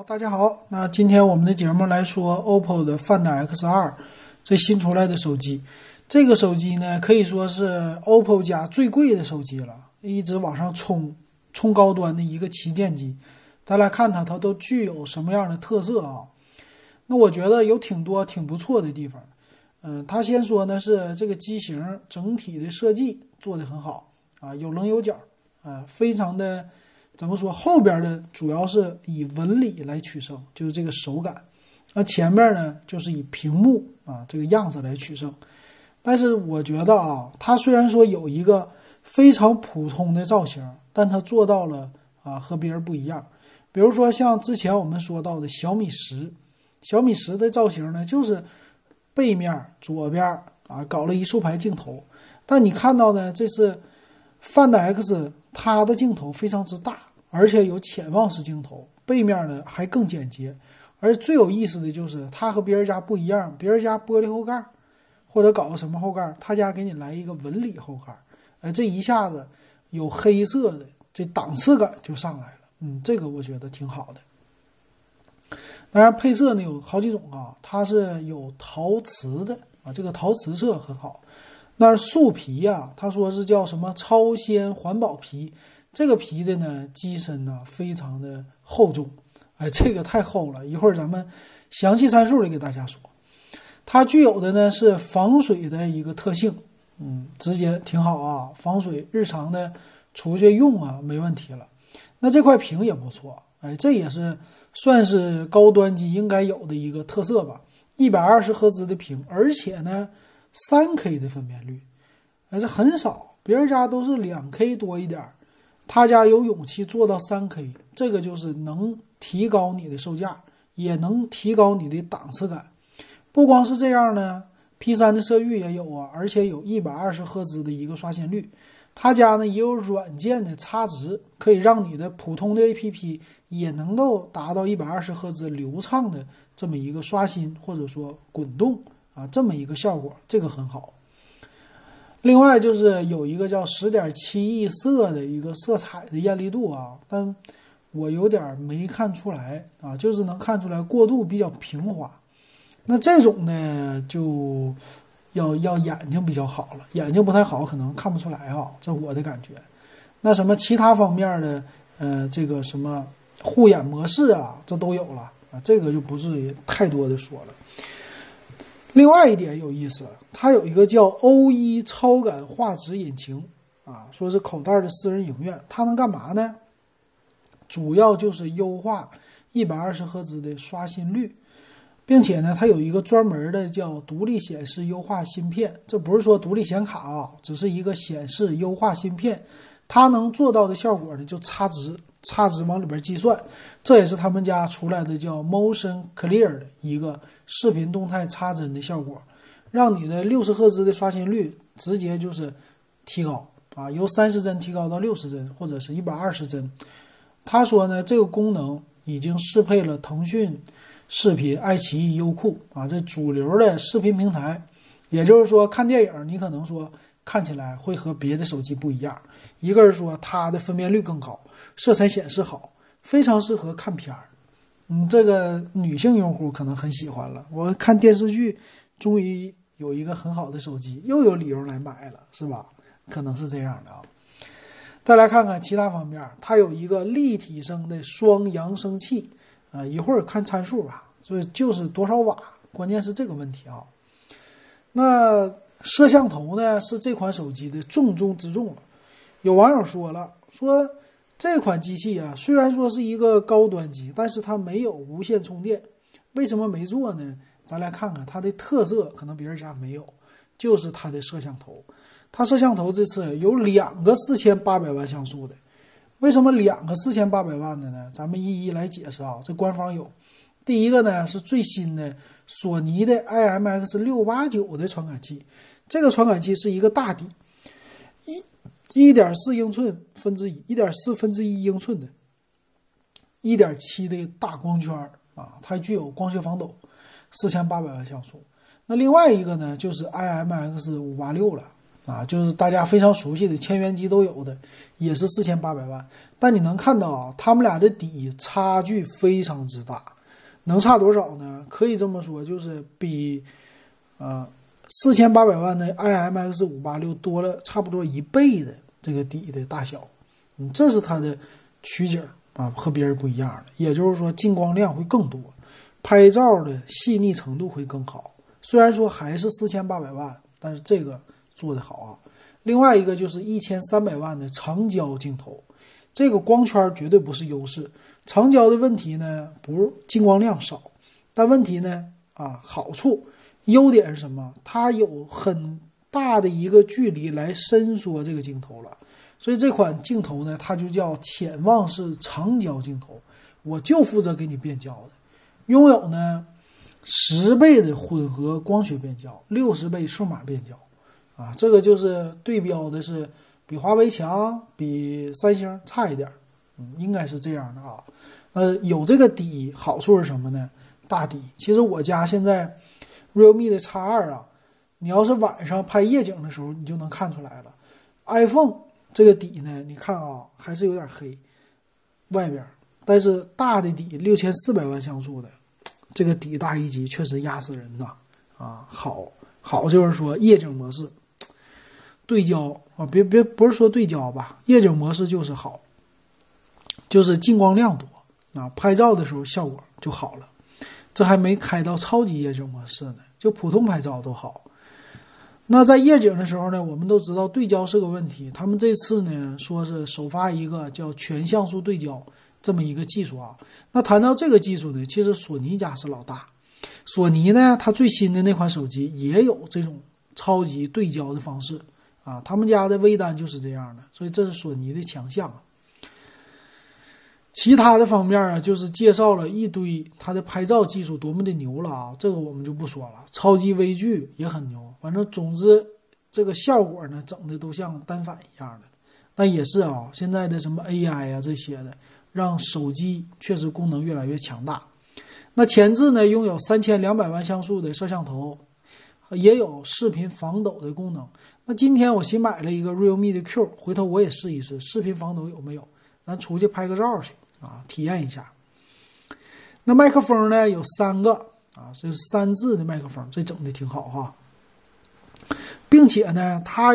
好，大家好。那今天我们的节目来说 OPPO 的 Find X2 这新出来的手机。这个手机呢，可以说是 OPPO 家最贵的手机了，一直往上冲，冲高端的一个旗舰机。咱来看它，它都具有什么样的特色啊？那我觉得有挺多挺不错的地方。嗯，它先说呢是这个机型整体的设计做得很好啊，有棱有角啊，非常的。怎么说？后边的主要是以纹理来取胜，就是这个手感。那前面呢，就是以屏幕啊这个样子来取胜。但是我觉得啊，它虽然说有一个非常普通的造型，但它做到了啊和别人不一样。比如说像之前我们说到的小米十，小米十的造型呢，就是背面左边啊搞了一竖排镜头，但你看到呢，这是 Find X，它的镜头非常之大。而且有潜望式镜头，背面呢还更简洁。而最有意思的就是它和别人家不一样，别人家玻璃后盖，或者搞个什么后盖，他家给你来一个纹理后盖。哎，这一下子有黑色的，这档次感就上来了。嗯，这个我觉得挺好的。当然配色呢有好几种啊，它是有陶瓷的啊，这个陶瓷色很好。那树皮呀，他说是叫什么超纤环保皮。这个皮的呢，机身呢非常的厚重，哎，这个太厚了。一会儿咱们详细参数里给大家说。它具有的呢是防水的一个特性，嗯，直接挺好啊，防水，日常的出去用啊没问题了。那这块屏也不错，哎，这也是算是高端机应该有的一个特色吧。一百二十赫兹的屏，而且呢三 K 的分辨率，哎，这很少，别人家都是两 K 多一点儿。他家有勇气做到三 K，这个就是能提高你的售价，也能提高你的档次感。不光是这样呢，P3 的色域也有啊，而且有一百二十赫兹的一个刷新率。他家呢也有软件的差值，可以让你的普通的 APP 也能够达到一百二十赫兹流畅的这么一个刷新或者说滚动啊，这么一个效果，这个很好。另外就是有一个叫十点七亿色的一个色彩的艳丽度啊，但我有点没看出来啊，就是能看出来过渡比较平滑。那这种呢，就要要眼睛比较好了，眼睛不太好可能看不出来啊，这我的感觉。那什么其他方面的，呃，这个什么护眼模式啊，这都有了啊，这个就不是太多的说了。另外一点有意思，它有一个叫 O1 超感画质引擎啊，说是口袋的私人影院，它能干嘛呢？主要就是优化一百二十赫兹的刷新率，并且呢，它有一个专门的叫独立显示优化芯片，这不是说独立显卡啊，只是一个显示优化芯片，它能做到的效果呢，就差值。差值往里边计算，这也是他们家出来的叫 Motion Clear 的一个视频动态插帧的效果，让你的六十赫兹的刷新率直接就是提高啊，由三十帧提高到六十帧或者是一百二十帧。他说呢，这个功能已经适配了腾讯视频、爱奇艺、优酷啊，这主流的视频平台。也就是说，看电影你可能说看起来会和别的手机不一样，一个是说它的分辨率更高。色彩显示好，非常适合看片儿。嗯，这个女性用户可能很喜欢了。我看电视剧，终于有一个很好的手机，又有理由来买了，是吧？可能是这样的啊。再来看看其他方面，它有一个立体声的双扬声器啊。一会儿看参数吧，所以就是多少瓦，关键是这个问题啊。那摄像头呢，是这款手机的重中之重了。有网友说了，说。这款机器啊，虽然说是一个高端机，但是它没有无线充电。为什么没做呢？咱来看看它的特色，可能别人家没有，就是它的摄像头。它摄像头这次有两个四千八百万像素的。为什么两个四千八百万的呢？咱们一一来解释啊。这官方有，第一个呢是最新的索尼的 IMX 六八九的传感器，这个传感器是一个大底。一点四英寸分之一，一点四分之一英寸的，一点七的大光圈啊，它具有光学防抖，四千八百万像素。那另外一个呢，就是 IMX 五八六了啊，就是大家非常熟悉的千元机都有的，也是四千八百万。但你能看到啊，他们俩的底差距非常之大，能差多少呢？可以这么说，就是比呃四千八百万的 IMX 五八六多了差不多一倍的这个底的大小。嗯，这是它的取景啊，和别人不一样的。也就是说，进光量会更多，拍照的细腻程度会更好。虽然说还是四千八百万，但是这个做的好啊。另外一个就是一千三百万的长焦镜头。这个光圈绝对不是优势，长焦的问题呢，不进光量少，但问题呢，啊，好处，优点是什么？它有很大的一个距离来伸缩这个镜头了，所以这款镜头呢，它就叫潜望式长焦镜头，我就负责给你变焦的，拥有呢十倍的混合光学变焦，六十倍数码变焦，啊，这个就是对标的是。比华为强，比三星差一点嗯，应该是这样的啊。呃，有这个底，好处是什么呢？大底。其实我家现在 realme 的 X 二啊，你要是晚上拍夜景的时候，你就能看出来了。iPhone 这个底呢，你看啊，还是有点黑，外边，但是大的底，六千四百万像素的，这个底大一级确实压死人呐。啊，好，好就是说夜景模式。对焦啊，别别不是说对焦吧，夜景模式就是好，就是进光量多啊，拍照的时候效果就好了。这还没开到超级夜景模式呢，就普通拍照都好。那在夜景的时候呢，我们都知道对焦是个问题。他们这次呢说是首发一个叫全像素对焦这么一个技术啊。那谈到这个技术呢，其实索尼家是老大，索尼呢它最新的那款手机也有这种超级对焦的方式。啊，他们家的微单就是这样的，所以这是索尼的强项。其他的方面啊，就是介绍了一堆它的拍照技术多么的牛了啊，这个我们就不说了。超级微距也很牛，反正总之这个效果呢，整的都像单反一样的。但也是啊，现在的什么 AI 啊这些的，让手机确实功能越来越强大。那前置呢，拥有三千两百万像素的摄像头，也有视频防抖的功能。那今天我新买了一个 realme 的 Q，回头我也试一试视频防抖有没有，咱出去拍个照去啊，体验一下。那麦克风呢有三个啊，这是三字的麦克风，这整的挺好哈，并且呢它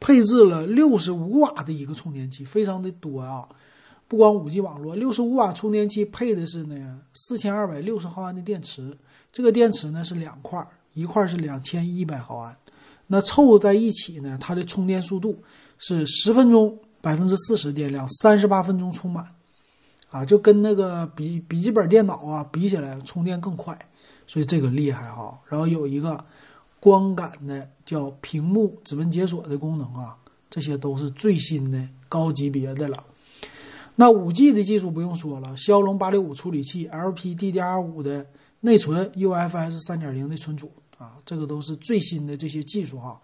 配置了六十五瓦的一个充电器，非常的多啊，不光五 G 网络，六十五瓦充电器配的是呢四千二百六十毫安的电池，这个电池呢是两块，一块是两千一百毫安。那凑在一起呢？它的充电速度是十分钟百分之四十电量，三十八分钟充满，啊，就跟那个笔笔记本电脑啊比起来，充电更快，所以这个厉害哈。然后有一个光感的叫屏幕指纹解锁的功能啊，这些都是最新的高级别的了。那五 G 的技术不用说了，骁龙八六五处理器，LPDDR5 的内存，UFS 三点零的存储。啊，这个都是最新的这些技术哈。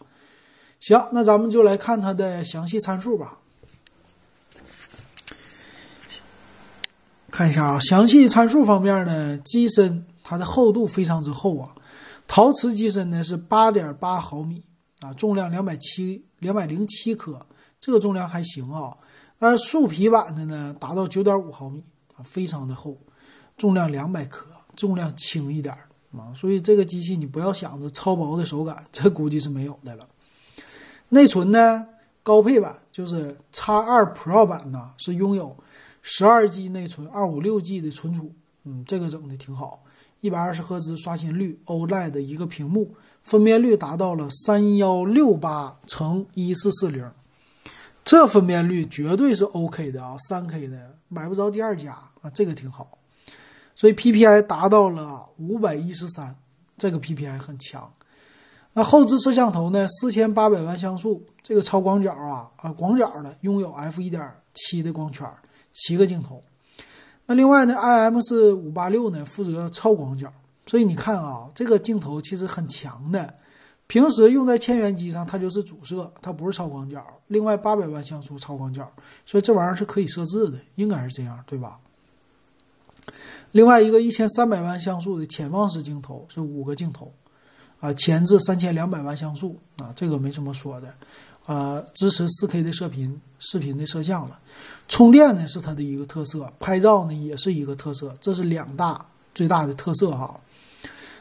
行，那咱们就来看它的详细参数吧。看一下啊，详细参数方面呢，机身它的厚度非常之厚啊，陶瓷机身呢是八点八毫米啊，重量两百七两百零七克，这个重量还行啊。但是树皮版的呢达到九点五毫米啊，非常的厚，重量两百克，重量轻一点。啊，所以这个机器你不要想着超薄的手感，这估计是没有的了。内存呢，高配版就是 X 二 Pro 版呢，是拥有十二 G 内存，二五六 G 的存储。嗯，这个整的挺好，一百二十赫兹刷新率，OLED 的一个屏幕，分辨率达到了三幺六八乘一四四零，这分辨率绝对是 OK 的啊，三 K 的买不着第二家啊，这个挺好。所以 PPI 达到了五百一十三，这个 PPI 很强。那后置摄像头呢？四千八百万像素，这个超广角啊啊，广角的，拥有 f 一点七的光圈，七个镜头。那另外呢？I M 是五八六呢，负责超广角。所以你看啊，这个镜头其实很强的。平时用在千元机上，它就是主摄，它不是超广角。另外八百万像素超广角，所以这玩意儿是可以设置的，应该是这样，对吧？另外一个一千三百万像素的潜望式镜头是五个镜头，啊，前置三千两百万像素啊，这个没什么说的。呃，支持 4K 的射频视频的摄像了。充电呢是它的一个特色，拍照呢也是一个特色，这是两大最大的特色哈。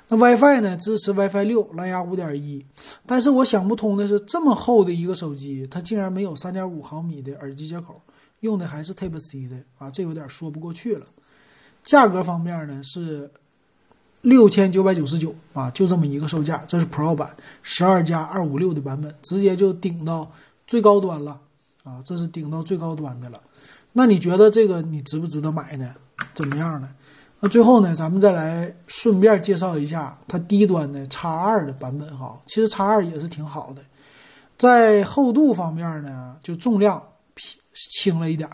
那 WiFi 呢支持 WiFi 六，蓝牙五点一，但是我想不通的是，这么厚的一个手机，它竟然没有三点五毫米的耳机接口，用的还是 Type C 的啊，这有点说不过去了。价格方面呢是六千九百九十九啊，就这么一个售价，这是 Pro 版，十二加二五六的版本，直接就顶到最高端了啊，这是顶到最高端的了。那你觉得这个你值不值得买呢？怎么样呢？那最后呢，咱们再来顺便介绍一下它低端的 X 二的版本哈。其实 X 二也是挺好的，在厚度方面呢，就重量轻了一点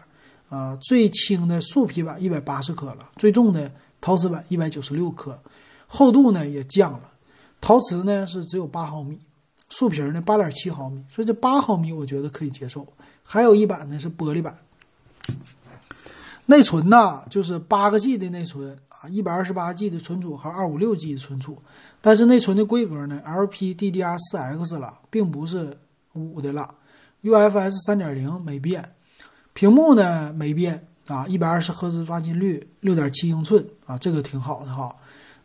啊。最轻的树皮版一百八十克了，最重的陶瓷版一百九十六克，厚度呢也降了。陶瓷呢是只有八毫米，素皮呢八点七毫米，所以这八毫米我觉得可以接受。还有一版呢是玻璃版。内存呢，就是八个 G 的内存啊，一百二十八 G 的存储和二五六 G 的存储，但是内存的规格呢，LPDDR4X 了，并不是五的了，UFS 三点零没变，屏幕呢没变啊，一百二十赫兹刷新率，六点七英寸啊，这个挺好的哈，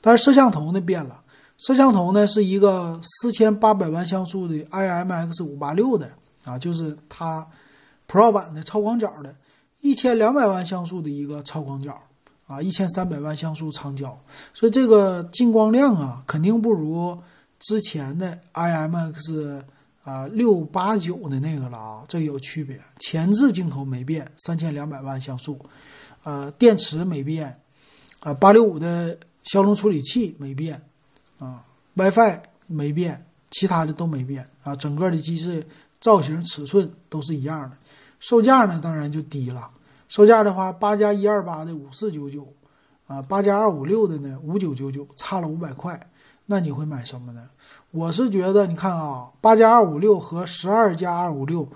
但是摄像头呢变了，摄像头呢是一个四千八百万像素的 IMX 五八六的啊，就是它 Pro 版的超广角的。一千两百万像素的一个超广角，啊，一千三百万像素长焦，所以这个进光量啊，肯定不如之前的 IMX 啊六八九的那个了啊，这有区别。前置镜头没变，三千两百万像素，呃，电池没变，啊，八六五的骁龙处理器没变，啊，WiFi 没变，其他的都没变啊，整个的机制造型尺寸都是一样的。售价呢，当然就低了。售价的话，八加一二八的五四九九，啊，八加二五六的呢五九九九，差了五百块。那你会买什么呢？我是觉得，你看啊，八加二五六和十二加二五六，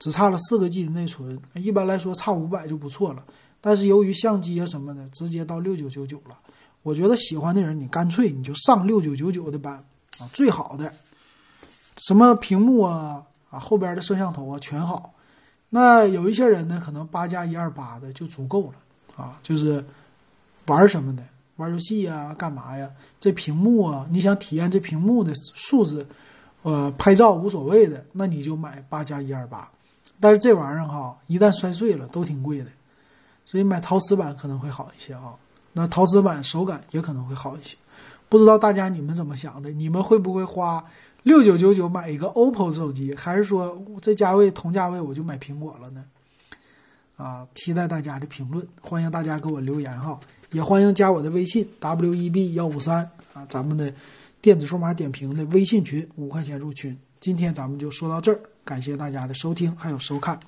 只差了四个 G 的内存，一般来说差五百就不错了。但是由于相机啊什么的，直接到六九九九了。我觉得喜欢的人，你干脆你就上六九九九的版啊，最好的，什么屏幕啊啊后边的摄像头啊全好。那有一些人呢，可能八加一二八的就足够了啊，就是玩什么的，玩游戏呀，干嘛呀？这屏幕啊，你想体验这屏幕的素质，呃，拍照无所谓的，那你就买八加一二八。但是这玩意儿哈，一旦摔碎了都挺贵的，所以买陶瓷版可能会好一些啊。那陶瓷版手感也可能会好一些，不知道大家你们怎么想的？你们会不会花？六九九九买一个 OPPO 手机，还是说这价位同价位我就买苹果了呢？啊，期待大家的评论，欢迎大家给我留言哈，也欢迎加我的微信 WEB 幺五三啊，咱们的电子数码点评的微信群，五块钱入群。今天咱们就说到这儿，感谢大家的收听还有收看。